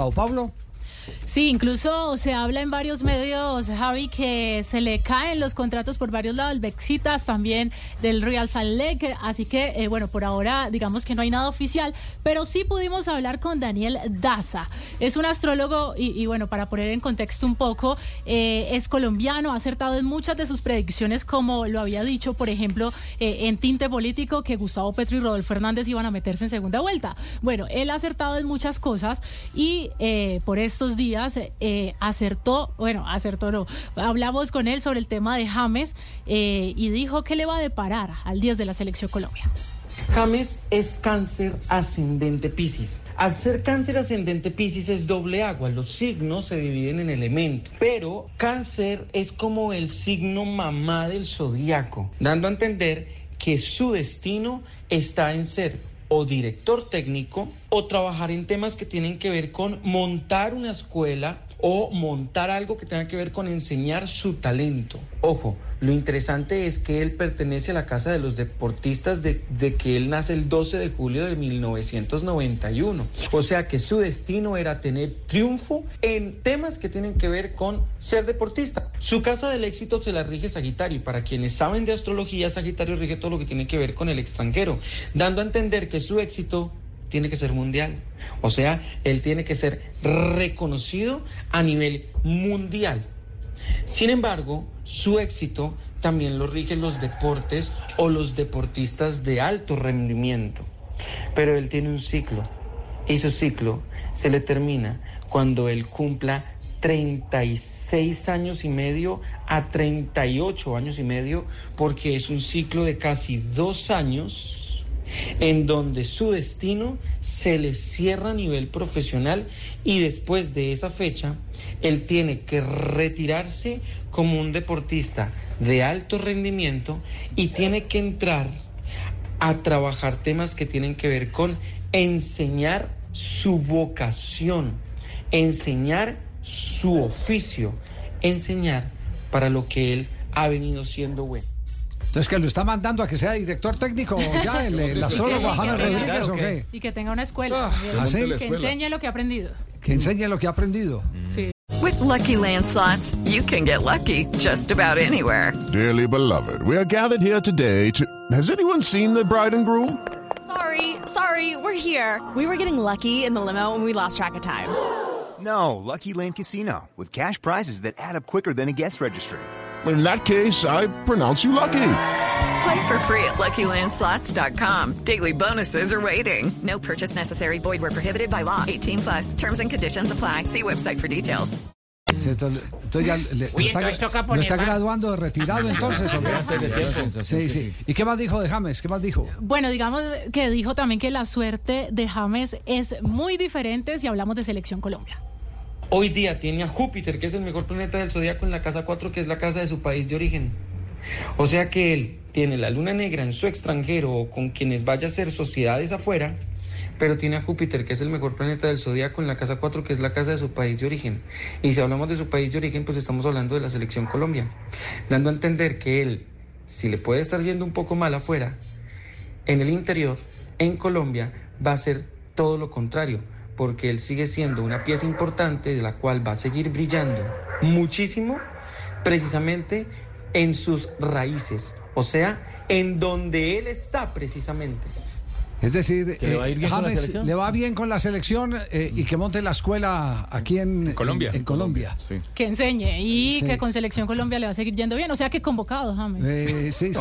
Sao Paulo? Sí, incluso se habla en varios medios, Javi, que se le caen los contratos por varios lados, Bexitas, también del Real Salt Lake, así que, eh, bueno, por ahora digamos que no hay nada oficial, pero sí pudimos hablar con Daniel Daza. Es un astrólogo y, bueno, para poner en contexto un poco, eh, es colombiano, ha acertado en muchas de sus predicciones, como lo había dicho, por ejemplo, eh, en tinte político, que Gustavo Petro y Rodolfo Fernández iban a meterse en segunda vuelta. Bueno, él ha acertado en muchas cosas y por estos días eh, acertó, bueno, acertó no, hablamos con él sobre el tema de James eh, y dijo que le va a deparar al 10 de la selección Colombia. James es cáncer ascendente Pisces. Al ser cáncer ascendente Pisces es doble agua, los signos se dividen en elementos, pero cáncer es como el signo mamá del zodiaco, dando a entender que su destino está en ser o director técnico o trabajar en temas que tienen que ver con montar una escuela o montar algo que tenga que ver con enseñar su talento. Ojo, lo interesante es que él pertenece a la Casa de los Deportistas de, que él nace el 12 de julio de 1991. O sea que su destino era tener triunfo en temas que tienen que ver con ser deportista. Su Casa del Éxito se la rige Sagitario y para quienes saben de astrología, Sagitario rige todo lo que tiene que ver con el extranjero, dando a entender que su éxito tiene que ser mundial. O sea, él tiene que ser reconocido a nivel mundial. Sin embargo, su éxito también lo rigen los deportes o los deportistas de alto rendimiento. Pero él tiene un ciclo y su ciclo se le termina cuando él cumpla 36 años y medio a 38 años y medio porque es un ciclo de casi dos años en donde su destino se le cierra a nivel profesional y después de esa fecha él tiene que retirarse como un deportista de alto rendimiento y tiene que entrar a trabajar temas que tienen que ver con enseñar su vocación, enseñar su oficio, enseñar para lo que él ha venido siendo bueno. Entonces, que lo está mandando a que sea director técnico ya, el, astrólogo James Rodríguez, ¿o qué? Y que tenga una escuela. Ah, que enseñe lo que ha aprendido. Que enseñe lo que ha aprendido. Sí. With lucky landslots, you can get lucky just about anywhere. Dearly beloved, we are gathered here today to. Has anyone seen the bride and groom? Sorry, sorry, we're here. We were getting lucky in the limo and we lost track of time. No, Lucky Land Casino, with cash prizes that add up quicker than a guest registry in that case, I pronounce you lucky. Play for free at LuckyLandSlots.com. Daily bonuses are waiting. No purchase necessary. Void were prohibited by law. 18 plus. Terms and conditions apply. See website for details. Entonces ya le, está, está graduando de retirado entonces. Sí, sí. ¿Y qué más dijo de James? ¿Qué más dijo? Bueno, digamos que dijo también que la suerte de James es muy diferente si hablamos de Selección Colombia. Hoy día tiene a Júpiter, que es el mejor planeta del zodiaco, en la casa 4, que es la casa de su país de origen. O sea que él tiene la luna negra en su extranjero o con quienes vaya a ser sociedades afuera, pero tiene a Júpiter, que es el mejor planeta del zodiaco, en la casa 4, que es la casa de su país de origen. Y si hablamos de su país de origen, pues estamos hablando de la selección Colombia, dando a entender que él, si le puede estar yendo un poco mal afuera, en el interior, en Colombia, va a ser todo lo contrario porque él sigue siendo una pieza importante de la cual va a seguir brillando muchísimo precisamente en sus raíces, o sea, en donde él está precisamente. Es decir, eh, James le va bien con la selección eh, y que monte la escuela aquí en Colombia. En, Colombia. Que enseñe y que con Selección Colombia le va a seguir yendo bien. O sea que convocado, James. Eh, sí, sí.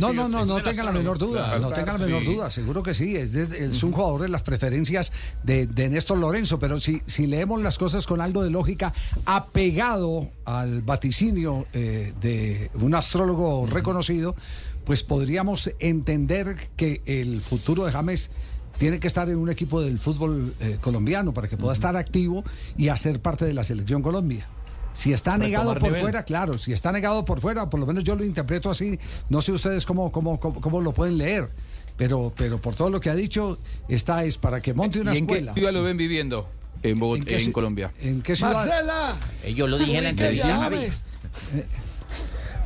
No, no, no, no, tenga la menor duda. No tenga la menor duda. Seguro que sí. Es, es un jugador de las preferencias de, de Néstor Lorenzo. Pero si, si leemos las cosas con algo de lógica, apegado al vaticinio de un astrólogo reconocido pues podríamos entender que el futuro de James tiene que estar en un equipo del fútbol eh, colombiano para que pueda estar activo y hacer parte de la selección Colombia. Si está negado por fuera, claro, si está negado por fuera, por lo menos yo lo interpreto así, no sé ustedes cómo, cómo, cómo, cómo lo pueden leer, pero, pero por todo lo que ha dicho, está es para que monte una ¿Y en escuela. lo ven viviendo en, Bogotá, ¿En qué en ci- Colombia? ¿En qué ciudad? Marcela. Eh, Yo lo dije en la entrevista, Javi.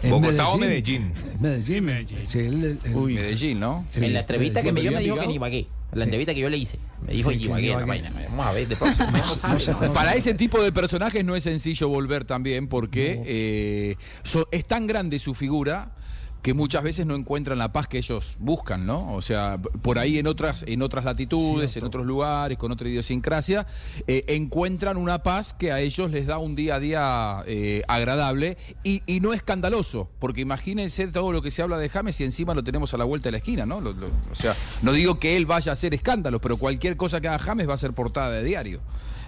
En ¿Bogotá o Medellín? Medellín. Sí, el- el- Uy, Medellín, ¿no? Sí, en la entrevista que me dio me dijo que en. Ibagué. La entrevista que yo le hice. Me dijo Sí, Ibagué, la Ibagué. vaina. Vamos a ver de próximo. No sabe, ¿no? Para ese tipo de personajes no es sencillo volver también porque eh, so- es tan grande su figura que muchas veces no encuentran la paz que ellos buscan, ¿no? O sea, por ahí en otras, en otras latitudes, en otros lugares, con otra idiosincrasia, eh, encuentran una paz que a ellos les da un día a día eh, agradable y, y no escandaloso, porque imagínense todo lo que se habla de James y encima lo tenemos a la vuelta de la esquina, ¿no? Lo- lo- o sea, no digo que él vaya a hacer escándalos, pero cualquier cosa que haga James va a ser portada de diario.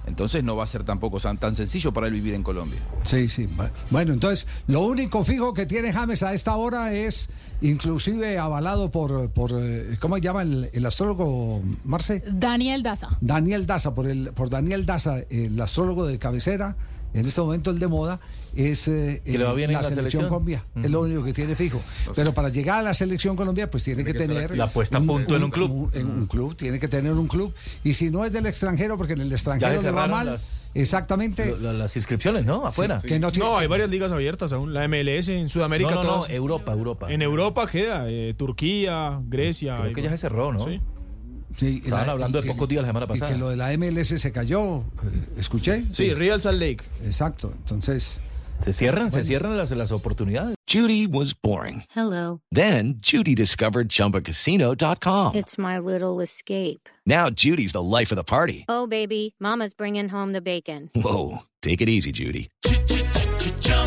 Entonces no va a ser tampoco tan, tan sencillo para él vivir en Colombia. Sí, sí. bu- Bueno, entonces, lo único fijo que tiene James a esta hora es, inclusive avalado por, por eh, ¿cómo se llama el, el astrólogo, Marce? Daniel Daza. Daniel Daza, por, el, por Daniel Daza, el astrólogo de cabecera, en este momento el de moda, es eh, Que le va eh, bien en la la selección selección. Colombia. Es lo único que tiene fijo. Pero para llegar a la selección Colombia, pues tiene, que, tener. La puesta a punto en un club. Un, en un club, tiene que tener un club. Y si no es del extranjero, porque en el extranjero le va mal. las- exactamente. Lo- las inscripciones, ¿no? Afuera. que no tiene- No, hay varias ligas abiertas aún. La MLS en Sudamérica, no, no. Europa, Europa. En Europa queda eh, Turquía, Grecia. Creo que ya se cerró, ¿no? Sí. Sí, Estaban la- hablando y de que- pocos días la semana Y pasada. que lo de la MLS se cayó. eh, ¿Escuché? Sí, Real Salt Lake. Exacto. Entonces. Se cierran, se cierran las, las oportunidades. Judy was boring. Hello. Then Judy discovered ChumbaCasino.com. It's my little escape. Now Judy's the life of the party. Oh, baby, Mama's bringing home the bacon. Whoa, take it easy, Judy.